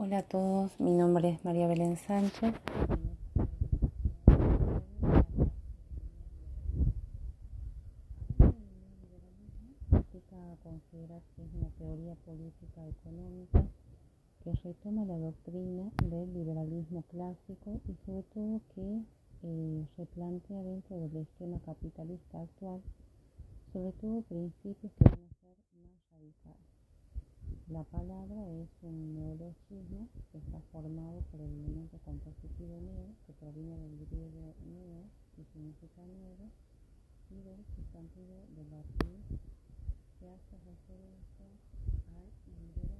Hola a todos, mi nombre es María Belén Sánchez. considerar que es una teoría política económica que retoma la doctrina del liberalismo clásico y sobre todo que eh, replantea dentro del esquema capitalista actual sobre todo principios que van a ser más radicales. La palabra es un neologismo que está formado por el elemento compositivo neo, que proviene del griego neo y significa nuevo, y del sustantivo de latín que hace referencia al liberalismo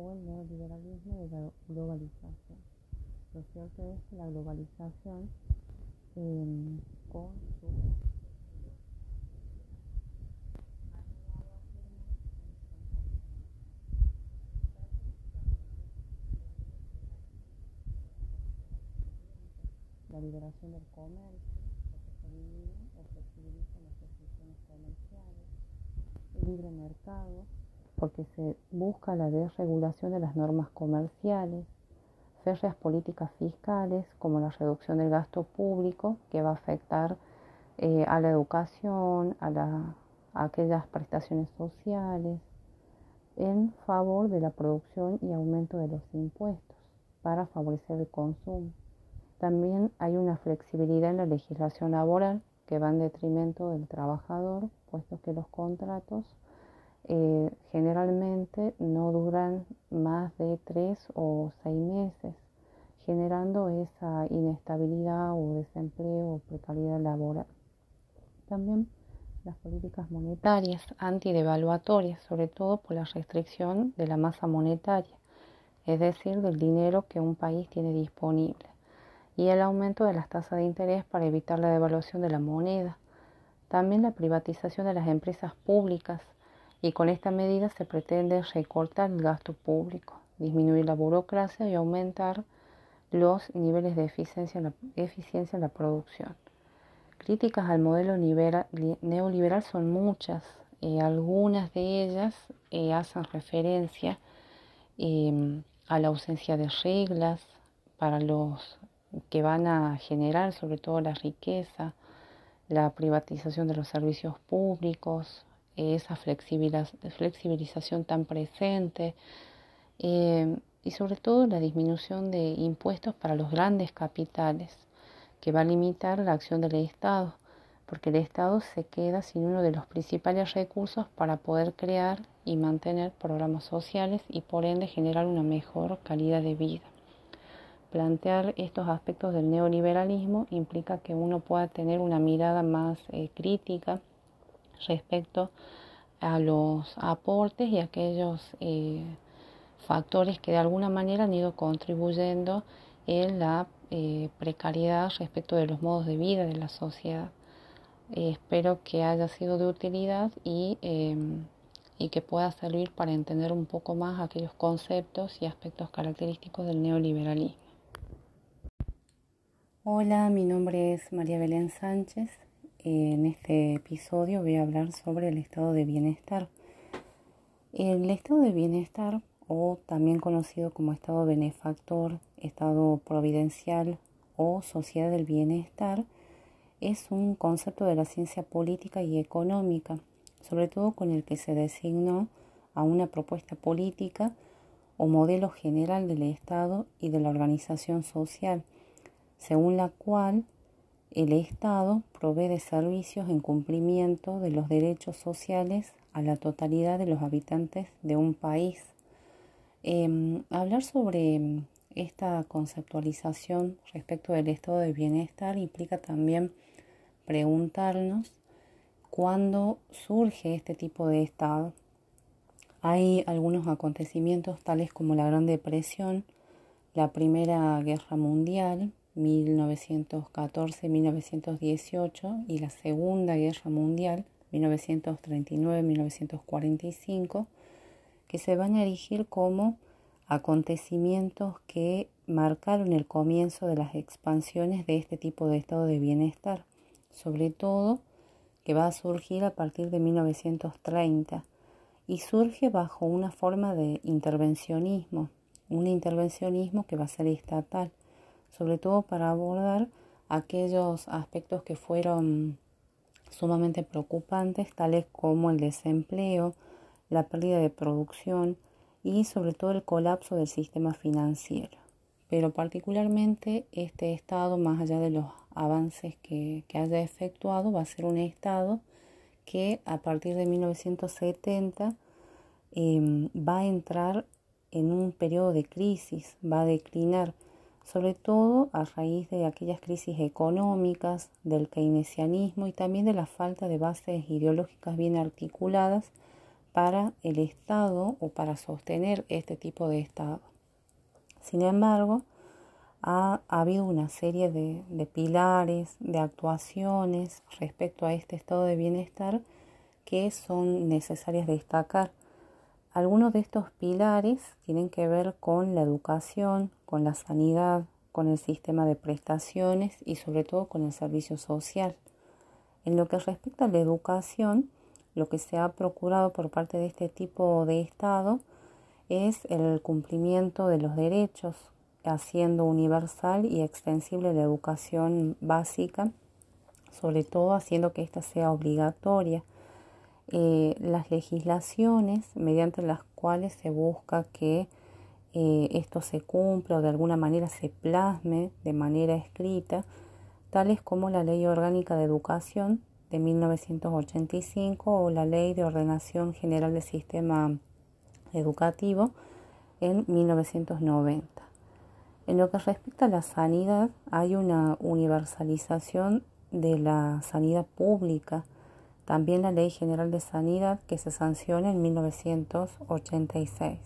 o el neoliberalismo de la globalización. Lo cierto es que la globalización eh, con su. La liberación del comercio, porque se flexibilizan las restricciones comerciales. El libre mercado, porque se busca la desregulación de las normas comerciales. Férreas políticas fiscales, como la reducción del gasto público, que va a afectar eh, a la educación, a, a aquellas prestaciones sociales, en favor de la producción y aumento de los impuestos para favorecer el consumo. También hay una flexibilidad en la legislación laboral que va en detrimento del trabajador, puesto que los contratos eh, generalmente no duran más de tres o seis meses, generando esa inestabilidad o desempleo o precariedad laboral. También las políticas monetarias antidevaluatorias, sobre todo por la restricción de la masa monetaria, es decir, del dinero que un país tiene disponible, y el aumento de las tasas de interés para evitar la devaluación de la moneda. También la privatización de las empresas públicas y con esta medida se pretende recortar el gasto público, disminuir la burocracia y aumentar los niveles de eficiencia en la, eficiencia en la producción. Críticas al modelo neoliberal son muchas, eh, algunas de ellas eh, hacen referencia em, a la ausencia de reglas para los que van a generar sobre todo la riqueza, la privatización de los servicios públicos, esa flexibilización tan presente em, y sobre todo la disminución de impuestos para los grandes capitales, que va a limitar la acción del Estado, porque el Estado se queda sin uno de los principales recursos para poder crear y mantener programas sociales y por ende generar una mejor calidad de vida. Plantear estos aspectos del neoliberalismo implica que uno pueda tener una mirada más eh, crítica respecto a los aportes y aquellos eh, factores que de alguna manera han ido contribuyendo en la eh, precariedad respecto de los modos de vida de la sociedad. Espero que haya sido de utilidad y, em, y que pueda servir para entender un poco más aquellos conceptos y aspectos característicos del neoliberalismo. Hola, mi nombre es María Belén Sánchez. En este episodio voy a hablar sobre el estado de bienestar. El estado de bienestar o también conocido como estado benefactor, estado providencial o sociedad del bienestar, es un concepto de la ciencia política y económica, sobre todo con el que se designó a una propuesta política o modelo general del Estado y de la organización social, según la cual el Estado provee de servicios en cumplimiento de los derechos sociales a la totalidad de los habitantes de un país Em, hablar sobre esta conceptualización respecto del estado de bienestar implica también preguntarnos cuándo surge este tipo de estado. Hay algunos acontecimientos tales como la Gran Depresión, la Primera Guerra Mundial, 1914-1918, y la Segunda Guerra Mundial, 1939-1945, que se van a erigir como acontecimientos que marcaron el comienzo de las expansiones de este tipo de estado de bienestar, sobre todo que va a surgir a partir de 1930 y surge bajo una forma de intervencionismo, un intervencionismo que va a ser estatal, sobre todo para abordar aquellos aspectos que fueron sumamente preocupantes, tales como el desempleo, la pérdida de producción y sobre todo el colapso del sistema financiero. Pero particularmente este estado, más allá de los avances que, haya efectuado, va a ser un estado que a partir de 1970 em, va a entrar en un periodo de crisis, va a declinar, sobre todo a raíz de aquellas crisis económicas, del keynesianismo y también de la falta de bases ideológicas bien articuladas para el Estado o para sostener este tipo de Estado. Sin embargo, ha, habido una serie de, de, pilares, de actuaciones respecto a este estado de bienestar que son necesarias destacar. Algunos de estos pilares tienen que ver con la educación, con la sanidad, con el sistema de prestaciones y sobre todo con el servicio social. En lo que respecta a la educación, lo que se ha procurado por parte de este tipo de Estado es el cumplimiento de los derechos, haciendo universal y extensible la educación básica, sobre todo haciendo que ésta sea obligatoria. Eh, las legislaciones mediante las cuales se busca que eh, esto se cumpla o de alguna manera se plasme de manera escrita, tales como la Ley Orgánica de Educación de 1985 o la Ley de Ordenación General del Sistema Educativo en 1990. En lo que respecta a la sanidad, hay una universalización de la sanidad pública, también la Ley General de Sanidad que se sanciona en 1986.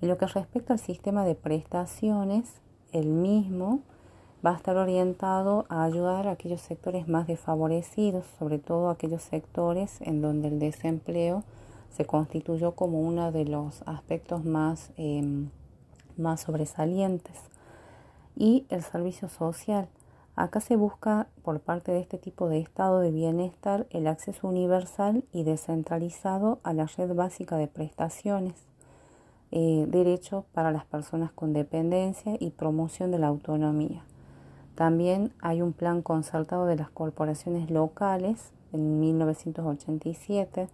En lo que respecta al sistema de prestaciones, el mismo va a estar orientado a ayudar a aquellos sectores más desfavorecidos, sobre todo aquellos sectores en donde el desempleo se constituyó como uno de los aspectos más em, más sobresalientes. Y el servicio social. Acá se busca por parte de este tipo de estado de bienestar el acceso universal y descentralizado a la red básica de prestaciones, eh, derechos para las personas con dependencia y promoción de la autonomía. También hay un plan concertado de las corporaciones locales en 1987,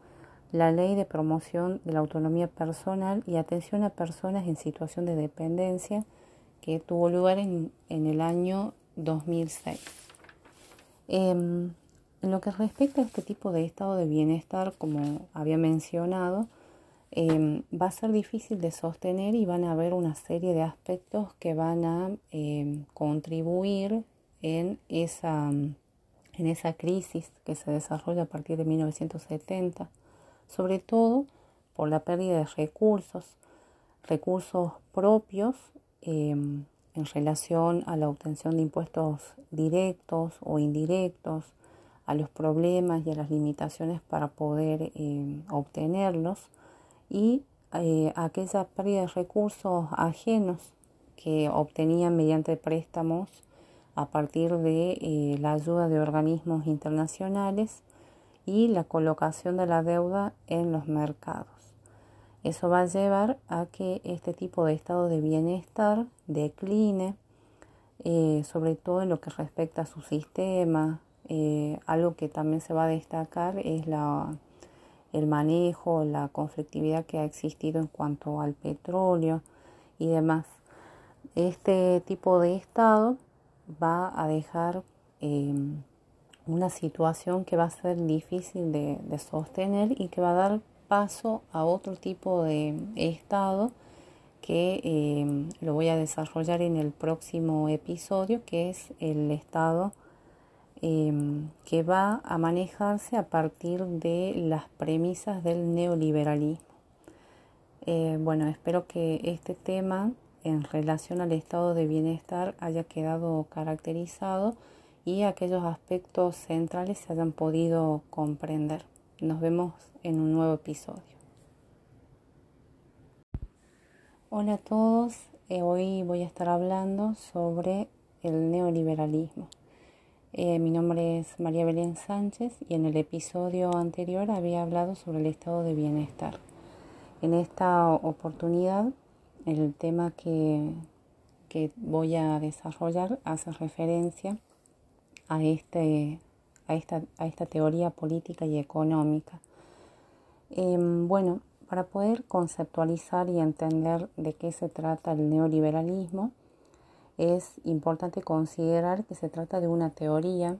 la ley de promoción de la autonomía personal y atención a personas en situación de dependencia que tuvo lugar en, el año 2006. Em, en lo que respecta a este tipo de estado de bienestar, como había mencionado, em, va a ser difícil de sostener y van a haber una serie de aspectos que van a em, contribuir en esa en esa crisis que se desarrolla a partir de 1970, sobre todo por la pérdida de recursos, recursos propios em, en relación a la obtención de impuestos directos o indirectos, a los problemas y a las limitaciones para poder obtenerlos y eh, aquella pérdida de recursos ajenos que obtenían mediante préstamos a partir de eh, la ayuda de organismos internacionales y la colocación de la deuda en los mercados. Eso va a llevar a que este tipo de estado de bienestar decline, eh, sobre todo en lo que respecta a su sistema. Eh, algo que también se va a destacar es la, el manejo, la conflictividad que ha existido en cuanto al petróleo y demás. Este tipo de estado va a dejar em, una situación que va a ser difícil de, sostener y que va a dar paso a otro tipo de estado que em, lo voy a desarrollar en el próximo episodio, que es el estado em, que va a manejarse a partir de las premisas del neoliberalismo. Eh, bueno, espero que este tema en relación al estado de bienestar haya quedado caracterizado y aquellos aspectos centrales se hayan podido comprender. Nos vemos en un nuevo episodio. Hola a todos, eh, hoy voy a estar hablando sobre el neoliberalismo. Eh, mi nombre es María Belén Sánchez y en el episodio anterior había hablado sobre el estado de bienestar. En esta oportunidad el tema que, voy a desarrollar hace referencia a, este, a, esta, a esta teoría política y económica. Em, bueno, para poder conceptualizar y entender de qué se trata el neoliberalismo, es importante considerar que se trata de una teoría,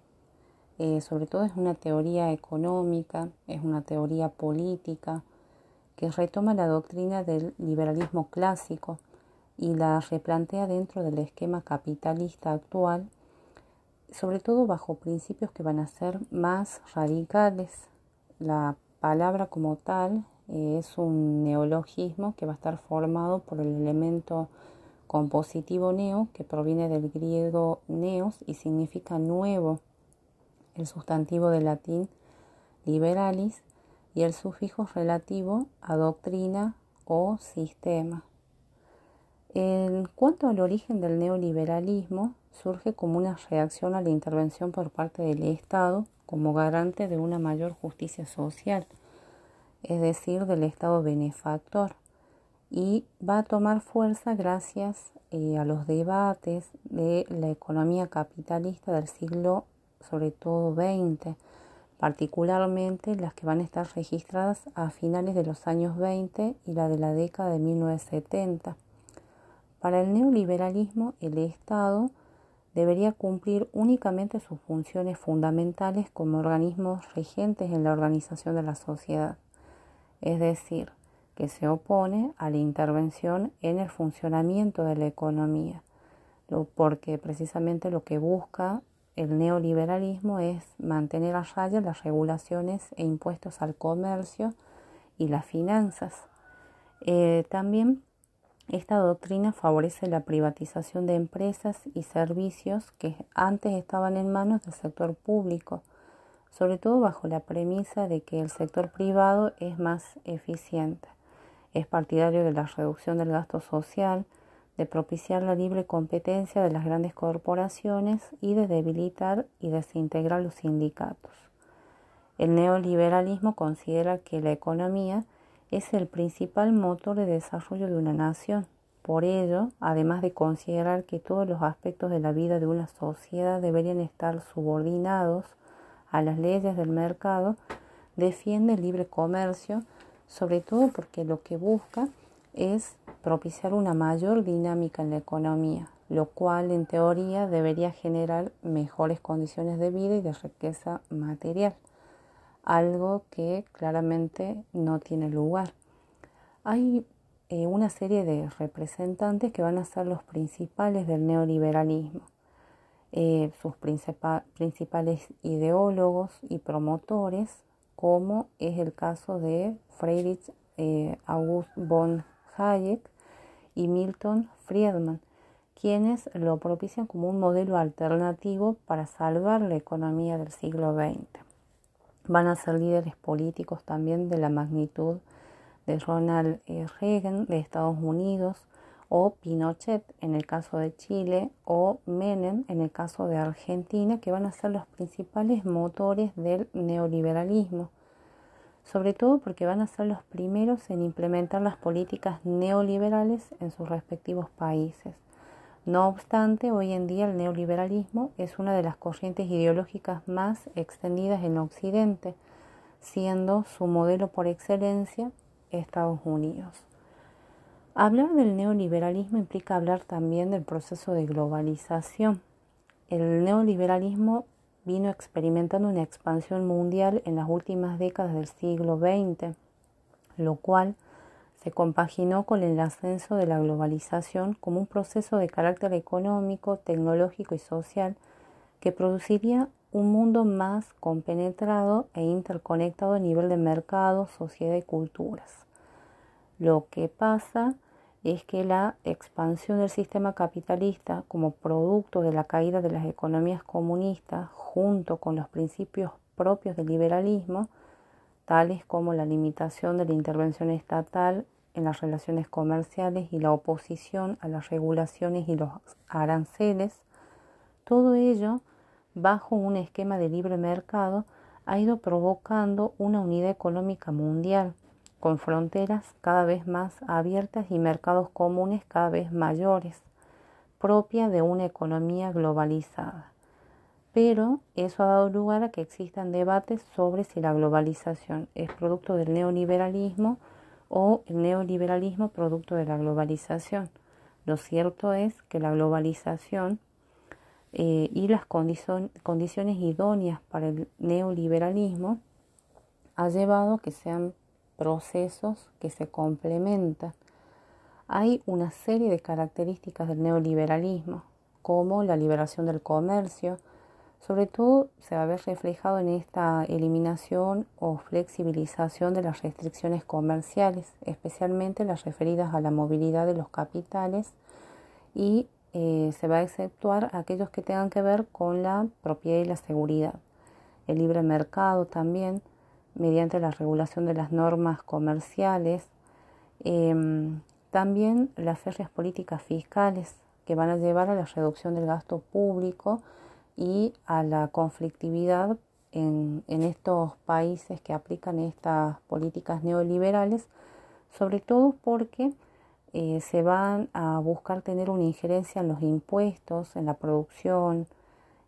eh, sobre todo es una teoría económica, es una teoría política, que retoma la doctrina del liberalismo clásico y la replantea dentro del esquema capitalista actual, sobre todo bajo principios que van a ser más radicales. La palabra como tal eh, es un neologismo que va a estar formado por el elemento compositivo neo, que proviene del griego neos y significa nuevo, el sustantivo de latín liberalis, y el sufijo relativo a doctrina o sistema. En cuanto al origen del neoliberalismo, surge como una reacción a la intervención por parte del Estado como garante de una mayor justicia social, es decir, del Estado benefactor, y va a tomar fuerza gracias eh, a los debates de la economía capitalista del siglo sobre todo XX, particularmente las que van a estar registradas a finales de los años 20 y la de la década de 1970. Para el neoliberalismo, el Estado debería cumplir únicamente sus funciones fundamentales como organismos regentes en la organización de la sociedad, es decir, que se opone a la intervención en el funcionamiento de la economía, porque precisamente lo que busca el neoliberalismo es mantener a raya las regulaciones e impuestos al comercio y las finanzas. Eh, también esta doctrina favorece la privatización de empresas y servicios que antes estaban en manos del sector público, sobre todo bajo la premisa de que el sector privado es más eficiente. Es partidario de la reducción del gasto social, de propiciar la libre competencia de las grandes corporaciones y de debilitar y desintegrar los sindicatos. El neoliberalismo considera que la economía es el principal motor de desarrollo de una nación. Por ello, además de considerar que todos los aspectos de la vida de una sociedad deberían estar subordinados a las leyes del mercado, defiende el libre comercio, sobre todo porque lo que busca es propiciar una mayor dinámica en la economía, lo cual en teoría debería generar mejores condiciones de vida y de riqueza material, algo que claramente no tiene lugar. Hay eh, una serie de representantes que van a ser los principales del neoliberalismo. Eh, sus principales ideólogos y promotores, como es el caso de Friedrich eh, August von Hayek y Milton Friedman, quienes lo propician como un modelo alternativo para salvar la economía del siglo XX. Van a ser líderes políticos también de la magnitud de Ronald e. Reagan de Estados Unidos o Pinochet en el caso de Chile o Menem en el caso de Argentina, que van a ser los principales motores del neoliberalismo sobre todo porque van a ser los primeros en implementar las políticas neoliberales en sus respectivos países. No obstante, hoy en día el neoliberalismo es una de las corrientes ideológicas más extendidas en Occidente, siendo su modelo por excelencia Estados Unidos. Hablar del neoliberalismo implica hablar también del proceso de globalización. El neoliberalismo vino experimentando una expansión mundial en las últimas décadas del siglo XX, lo cual se compaginó con el ascenso de la globalización como un proceso de carácter económico, tecnológico y social que produciría un mundo más compenetrado e interconectado a nivel de mercado, sociedad y culturas. Lo que pasa es que la expansión del sistema capitalista como producto de la caída de las economías comunistas junto con los principios propios del liberalismo, tales como la limitación de la intervención estatal en las relaciones comerciales y la oposición a las regulaciones y los aranceles, todo ello bajo un esquema de libre mercado ha ido provocando una unidad económica mundial con fronteras cada vez más abiertas y mercados comunes cada vez mayores, propia de una economía globalizada. Pero eso ha dado lugar a que existan debates sobre si la globalización es producto del neoliberalismo o el neoliberalismo producto de la globalización. Lo cierto es que la globalización eh, y las condiciones idóneas para el neoliberalismo ha llevado a que sean procesos que se complementan. Hay una serie de características del neoliberalismo, como la liberación del comercio, sobre todo se va a ver reflejado en esta eliminación o flexibilización de las restricciones comerciales, especialmente las referidas a la movilidad de los capitales y eh, se va a exceptuar aquellos que tengan que ver con la propiedad y la seguridad. El libre mercado también mediante la regulación de las normas comerciales, em, también las férreas políticas fiscales que van a llevar a la reducción del gasto público y a la conflictividad en, estos países que aplican estas políticas neoliberales, sobre todo porque eh, se van a buscar tener una injerencia en los impuestos, en la producción,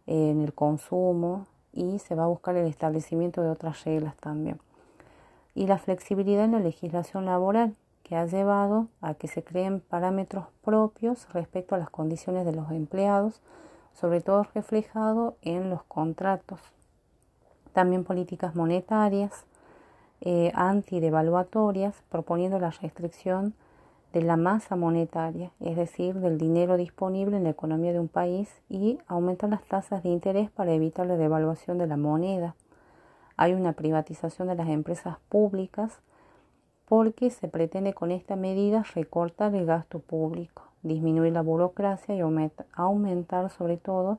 en el consumo y se va a buscar el establecimiento de otras reglas también. Y la flexibilidad en la legislación laboral, que ha llevado a que se creen parámetros propios respecto a las condiciones de los empleados, sobre todo reflejado en los contratos. También políticas monetarias eh, antidevaluatorias, proponiendo la restricción de la masa monetaria, es decir, del dinero disponible en la economía de un país y aumentar las tasas de interés para evitar la devaluación de la moneda. Hay una privatización de las empresas públicas porque se pretende con esta medida recortar el gasto público, disminuir la burocracia y aumentar sobre todo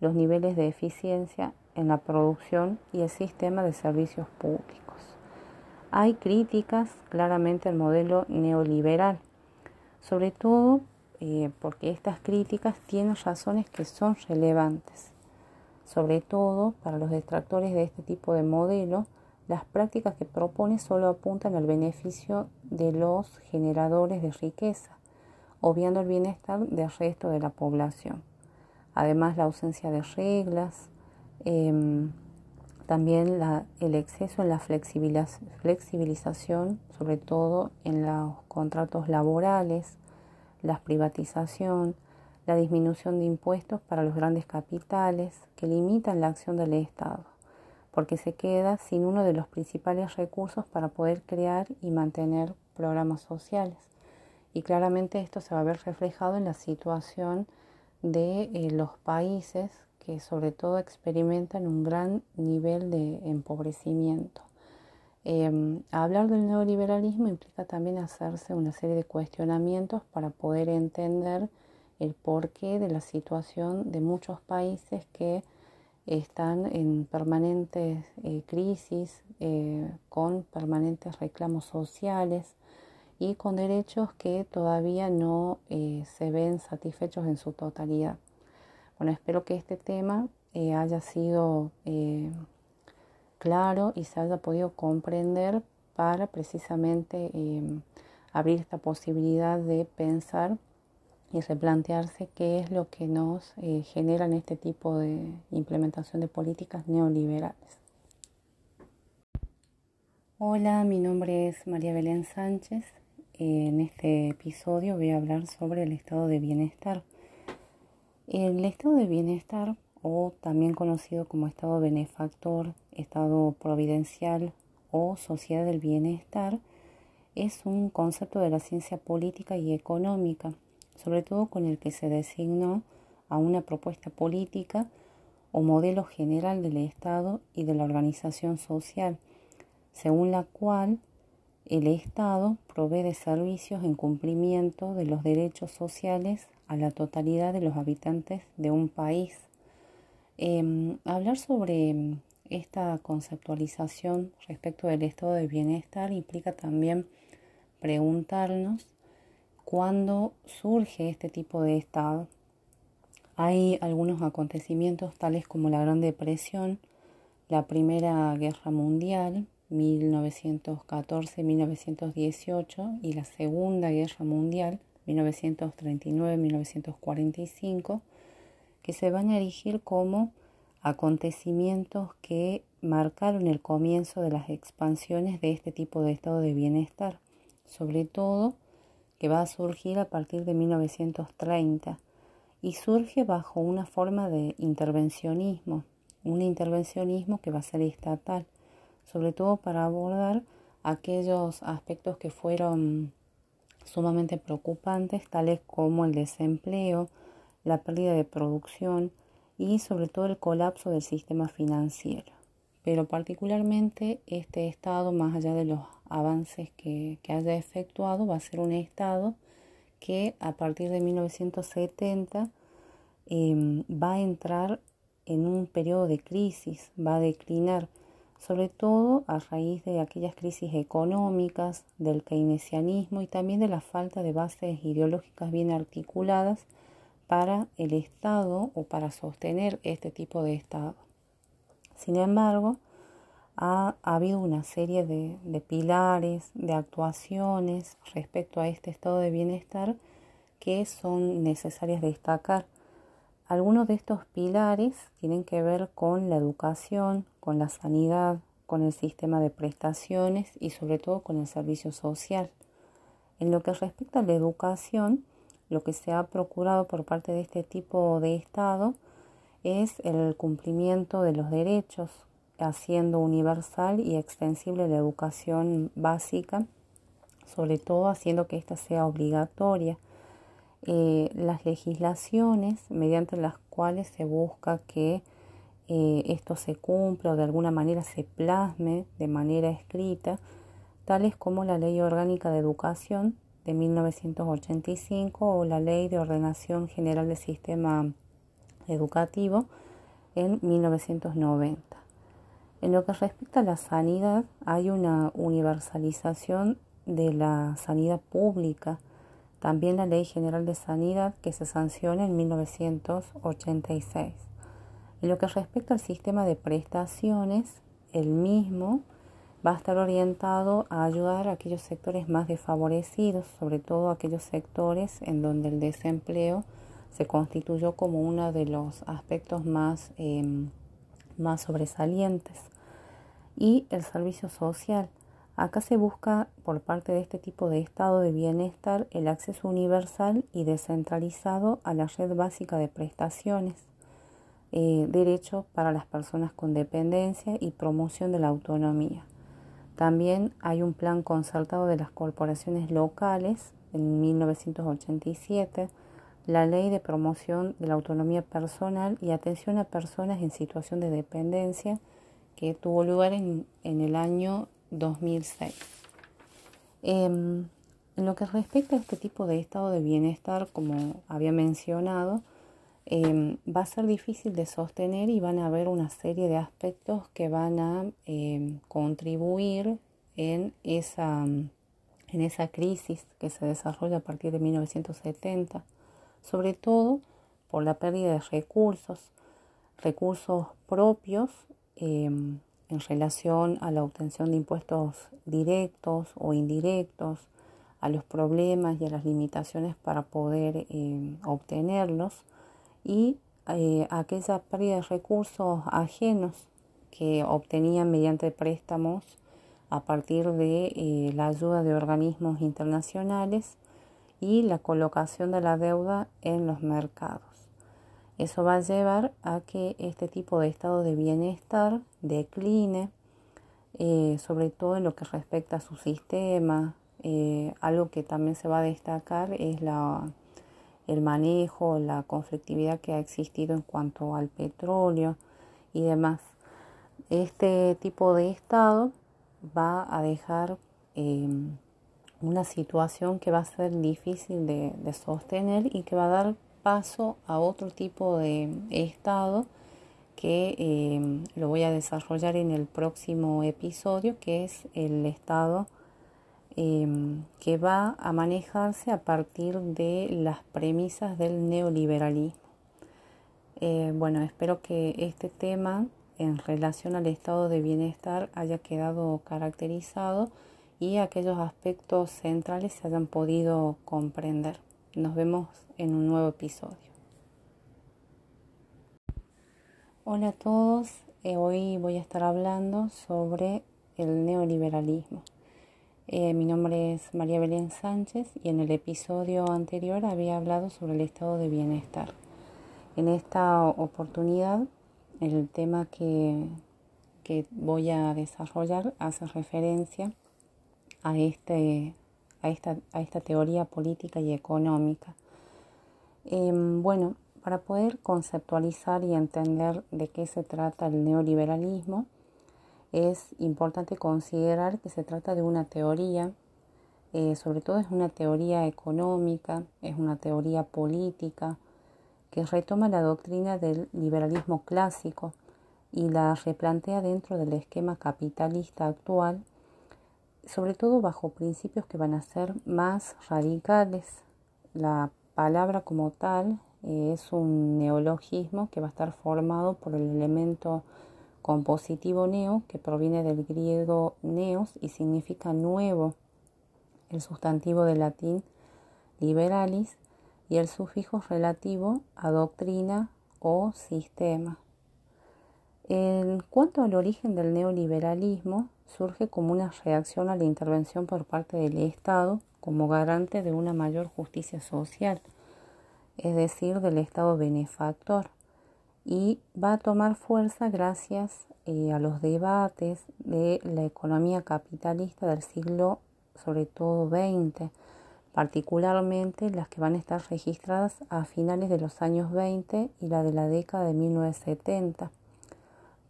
los niveles de eficiencia en la producción y el sistema de servicios públicos. Hay críticas claramente al modelo neoliberal sobre todo eh, porque estas críticas tienen razones que son relevantes. Sobre todo para los detractores de este tipo de modelo, las prácticas que propone solo apuntan al beneficio de los generadores de riqueza, obviando el bienestar del resto de la población. Además, la ausencia de reglas, em, también el exceso en la flexibilización, sobre todo en los contratos laborales, la privatización, la disminución de impuestos para los grandes capitales que limitan la acción del Estado porque se queda sin uno de los principales recursos para poder crear y mantener programas sociales. Y claramente esto se va a ver reflejado en la situación de eh, los países que sobre todo experimentan un gran nivel de empobrecimiento. Em, hablar del neoliberalismo implica también hacerse una serie de cuestionamientos para poder entender el porqué de la situación de muchos países que están en permanentes eh, crisis, eh, con permanentes reclamos sociales y con derechos que todavía no eh, se ven satisfechos en su totalidad. Bueno, espero que este tema haya sido claro y se haya podido comprender para precisamente abrir esta posibilidad de pensar y replantearse qué es lo que nos eh, generan este tipo de implementación de políticas neoliberales. Hola, mi nombre es María Belén Sánchez. En este episodio voy a hablar sobre el estado de bienestar. El estado de bienestar, o también conocido como estado benefactor, estado providencial o sociedad del bienestar, es un concepto de la ciencia política y económica sobre todo con el que se designó a una propuesta política o modelo general del Estado y de la organización social, según la cual el Estado provee de servicios en cumplimiento de los derechos sociales a la totalidad de los habitantes de un país. Em, hablar sobre esta conceptualización respecto del estado de bienestar implica también preguntarnos cuando surge este tipo de estado. Hay algunos acontecimientos tales como la Gran Depresión, la Primera Guerra Mundial, 1914-1918, y la Segunda Guerra Mundial, 1939-1945, que se van a erigir como acontecimientos que marcaron el comienzo de las expansiones de este tipo de estado de bienestar, sobre todo que va a surgir a partir de 1930 y surge bajo una forma de intervencionismo, un intervencionismo que va a ser estatal, sobre todo para abordar aquellos aspectos que fueron sumamente preocupantes, tales como el desempleo, la pérdida de producción y sobre todo el colapso del sistema financiero. Pero particularmente este estado, más allá de los avances que, haya efectuado, va a ser un Estado que a partir de 1970 em, va a entrar en un periodo de crisis, va a declinar, sobre todo a raíz de aquellas crisis económicas, del keynesianismo y también de la falta de bases ideológicas bien articuladas para el Estado o para sostener este tipo de Estado. Sin embargo, ha, habido una serie de, pilares, de actuaciones respecto a este estado de bienestar que son necesarias destacar. Algunos de estos pilares tienen que ver con la educación, con la sanidad, con el sistema de prestaciones y sobre todo con el servicio social. En lo que respecta a la educación, lo que se ha procurado por parte de este tipo de Estado es el cumplimiento de los derechos haciendo universal y extensible la educación básica, sobre todo haciendo que ésta sea obligatoria. Eh, las legislaciones mediante las cuales se busca que eh, esto se cumpla o de alguna manera se plasme de manera escrita, tales como la Ley Orgánica de Educación de 1985 o la Ley de Ordenación General del Sistema Educativo en 1990. En lo que respecta a la sanidad, hay una universalización de la sanidad pública, también la Ley General de Sanidad que se sanciona en 1986. En lo que respecta al sistema de prestaciones, el mismo va a estar orientado a ayudar a aquellos sectores más desfavorecidos, sobre todo aquellos sectores en donde el desempleo se constituyó como uno de los aspectos más, em, más sobresalientes. Y el servicio social. Acá se busca por parte de este tipo de estado de bienestar el acceso universal y descentralizado a la red básica de prestaciones, eh, derecho para las personas con dependencia y promoción de la autonomía. También hay un plan concertado de las corporaciones locales en 1987, la ley de promoción de la autonomía personal y atención a personas en situación de dependencia que tuvo lugar en, el año 2006. Em, en lo que respecta a este tipo de estado de bienestar, como había mencionado, Em, va a ser difícil de sostener y van a haber una serie de aspectos que van a em, contribuir en esa, en esa crisis que se desarrolla a partir de 1970, sobre todo por la pérdida de recursos, recursos propios em, en relación a la obtención de impuestos directos o indirectos, a los problemas y a las limitaciones para poder obtenerlos y eh, aquella pérdida de recursos ajenos que obtenían mediante préstamos a partir de eh, la ayuda de organismos internacionales y la colocación de la deuda en los mercados. Eso va a llevar a que este tipo de estado de bienestar decline, eh, sobre todo en lo que respecta a su sistema. algo que también se va a destacar es la el manejo, la conflictividad que ha existido en cuanto al petróleo y demás. Este tipo de estado va a dejar em, una situación que va a ser difícil de, sostener y que va a dar paso a otro tipo de estado que em, lo voy a desarrollar en el próximo episodio, que es el estado Em, que va a manejarse a partir de las premisas del neoliberalismo. Eh, bueno, espero que este tema en relación al estado de bienestar haya quedado caracterizado y aquellos aspectos centrales se hayan podido comprender. Nos vemos en un nuevo episodio. Hola a todos, eh, hoy voy a estar hablando sobre el neoliberalismo. Eh, mi nombre es María Belén Sánchez y en el episodio anterior había hablado sobre el estado de bienestar. En esta oportunidad, el tema que, que voy a desarrollar hace referencia a, este, a, esta, a esta teoría política y económica. Em, bueno, para poder conceptualizar y entender de qué se trata el neoliberalismo, es importante considerar que se trata de una teoría, eh, sobre todo es una teoría económica, es una teoría política, que retoma la doctrina del liberalismo clásico y la replantea dentro del esquema capitalista actual, sobre todo bajo principios que van a ser más radicales. La palabra como tal eh, es un neologismo que va a estar formado por el elemento compositivo neo, que proviene del griego neos y significa nuevo, el sustantivo de latín liberalis y el sufijo relativo a doctrina o sistema. En cuanto al origen del neoliberalismo, surge como una reacción a la intervención por parte del Estado como garante de una mayor justicia social, es decir, del Estado benefactor y va a tomar fuerza gracias eh, a los debates de la economía capitalista del siglo sobre todo 20, particularmente las que van a estar registradas a finales de los años 20 y la de la década de 1970.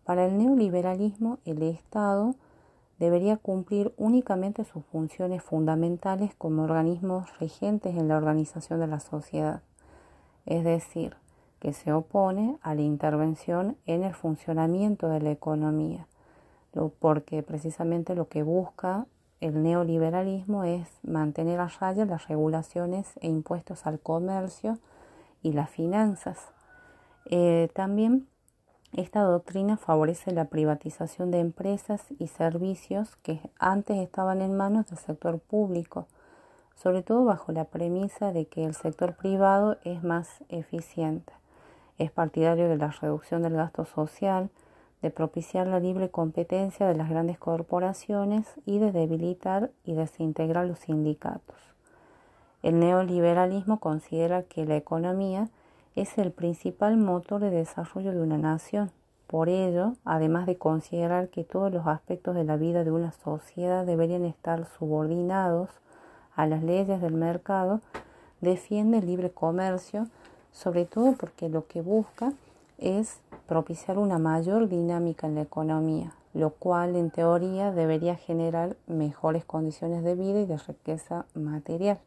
Para el neoliberalismo, el Estado debería cumplir únicamente sus funciones fundamentales como organismos regentes en la organización de la sociedad, es decir, que se opone a la intervención en el funcionamiento de la economía, porque precisamente lo que busca el neoliberalismo es mantener a raya las regulaciones e impuestos al comercio y las finanzas. Eh, también esta doctrina favorece la privatización de empresas y servicios que antes estaban en manos del sector público, sobre todo bajo la premisa de que el sector privado es más eficiente. Es partidario de la reducción del gasto social, de propiciar la libre competencia de las grandes corporaciones y de debilitar y desintegrar los sindicatos. El neoliberalismo considera que la economía es el principal motor de desarrollo de una nación. Por ello, además de considerar que todos los aspectos de la vida de una sociedad deberían estar subordinados a las leyes del mercado, defiende el libre comercio, sobre todo porque lo que busca es propiciar una mayor dinámica en la economía, lo cual en teoría debería generar mejores condiciones de vida y de riqueza material,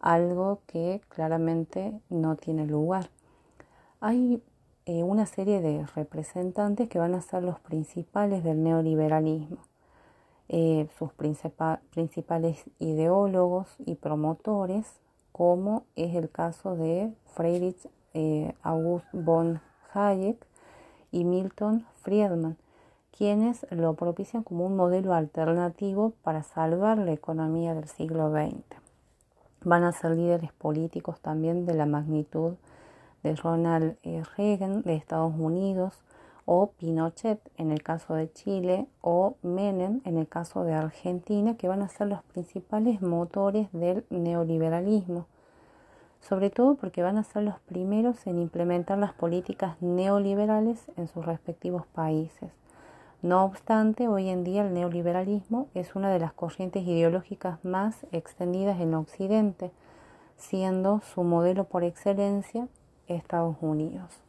algo que claramente no tiene lugar. Hay eh, una serie de representantes que van a ser los principales del neoliberalismo. Eh, sus principales ideólogos y promotores, como es el caso de Friedrich eh, August von Hayek y Milton Friedman, quienes lo propician como un modelo alternativo para salvar la economía del siglo XX. Van a ser líderes políticos también de la magnitud de Ronald e. Reagan de Estados Unidos o Pinochet en el caso de Chile o Menem en el caso de Argentina, que van a ser los principales motores del neoliberalismo sobre todo porque van a ser los primeros en implementar las políticas neoliberales en sus respectivos países. No obstante, hoy en día el neoliberalismo es una de las corrientes ideológicas más extendidas en Occidente, siendo su modelo por excelencia Estados Unidos.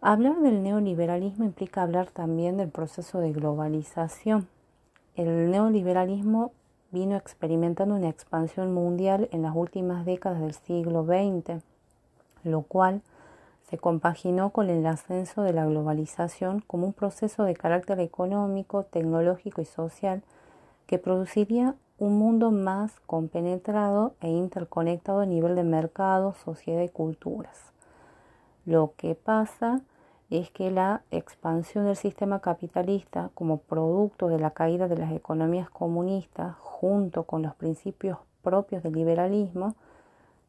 Hablar del neoliberalismo implica hablar también del proceso de globalización. El neoliberalismo vino experimentando una expansión mundial en las últimas décadas del siglo XX, lo cual se compaginó con el ascenso de la globalización como un proceso de carácter económico, tecnológico y social que produciría un mundo más compenetrado e interconectado a nivel de mercado, sociedad y culturas. Lo que pasa es que la expansión del sistema capitalista como producto de la caída de las economías comunistas junto con los principios propios del liberalismo,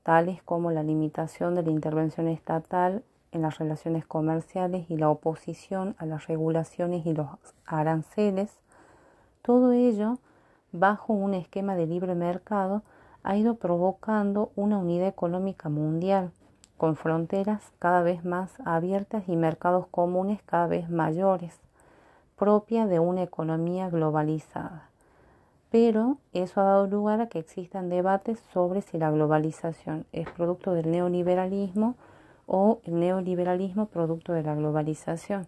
tales como la limitación de la intervención estatal en las relaciones comerciales y la oposición a las regulaciones y los aranceles, todo ello bajo un esquema de libre mercado ha ido provocando una unidad económica mundial con fronteras cada vez más abiertas y mercados comunes cada vez mayores, propia de una economía globalizada. Pero eso ha dado lugar a que existan debates sobre si la globalización es producto del neoliberalismo o el neoliberalismo producto de la globalización.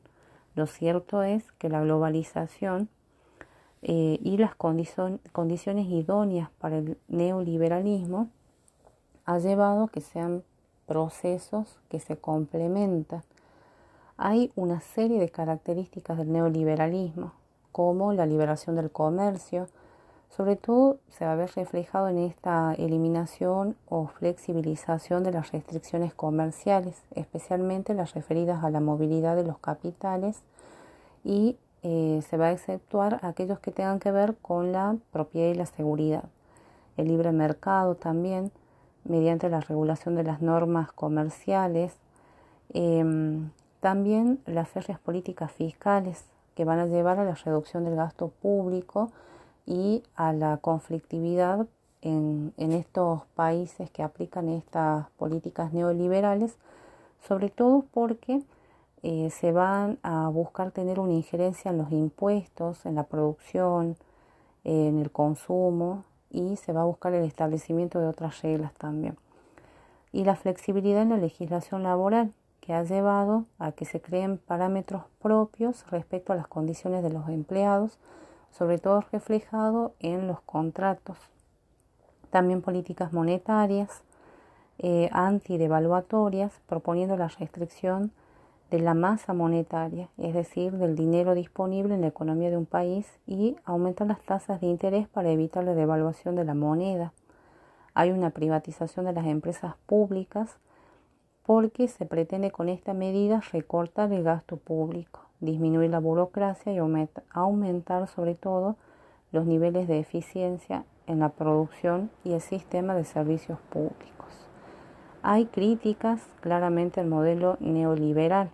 Lo cierto es que la globalización eh, y las condiciones idóneas para el neoliberalismo ha llevado a que sean procesos que se complementan. Hay una serie de características del neoliberalismo, como la liberación del comercio, sobre todo se va a ver reflejado en esta eliminación o flexibilización de las restricciones comerciales, especialmente las referidas a la movilidad de los capitales y eh, se va a exceptuar aquellos que tengan que ver con la propiedad y la seguridad. El libre mercado también mediante la regulación de las normas comerciales, em, también las férreas políticas fiscales que van a llevar a la reducción del gasto público y a la conflictividad en, estos países que aplican estas políticas neoliberales, sobre todo porque eh, se van a buscar tener una injerencia en los impuestos, en la producción, en el consumo y se va a buscar el establecimiento de otras reglas también. Y la flexibilidad en la legislación laboral, que ha llevado a que se creen parámetros propios respecto a las condiciones de los empleados, sobre todo reflejado en los contratos. También políticas monetarias, eh, antidevaluatorias, proponiendo la restricción de la masa monetaria, es decir, del dinero disponible en la economía de un país y aumentar las tasas de interés para evitar la devaluación de la moneda. Hay una privatización de las empresas públicas porque se pretende con esta medida recortar el gasto público, disminuir la burocracia y aumentar sobre todo los niveles de eficiencia en la producción y el sistema de servicios públicos. Hay críticas claramente al modelo neoliberal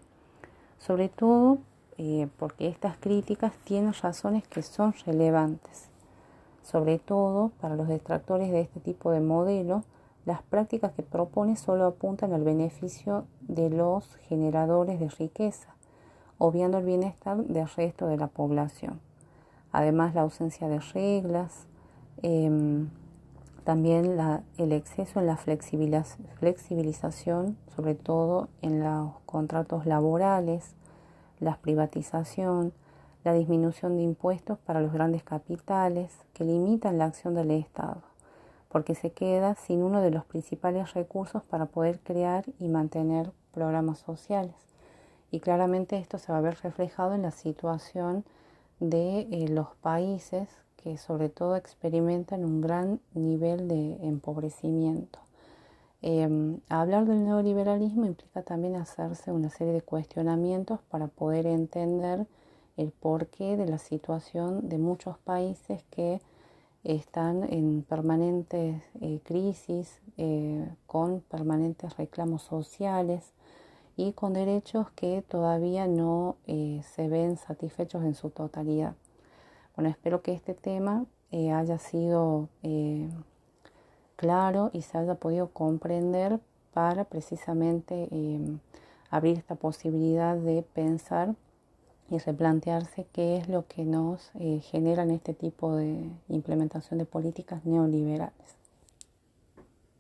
sobre todo eh, porque estas críticas tienen razones que son relevantes. Sobre todo para los detractores de este tipo de modelo, las prácticas que propone solo apuntan al beneficio de los generadores de riqueza, obviando el bienestar del resto de la población. Además, la ausencia de reglas, em, también el exceso en la flexibilización, sobre todo en los contratos laborales, la privatización, la disminución de impuestos para los grandes capitales que limitan la acción del Estado, porque se queda sin uno de los principales recursos para poder crear y mantener programas sociales. Y claramente esto se va a ver reflejado en la situación de eh, los países que sobre todo experimentan un gran nivel de empobrecimiento. Em, hablar del neoliberalismo implica también hacerse una serie de cuestionamientos para poder entender el porqué de la situación de muchos países que están en permanentes eh, crisis, eh, con permanentes reclamos sociales y con derechos que todavía no eh, se ven satisfechos en su totalidad. Bueno, espero que este tema eh, haya sido eh, claro y se haya podido comprender para precisamente em, abrir esta posibilidad de pensar y replantearse qué es lo que nos eh, genera en este tipo de implementación de políticas neoliberales.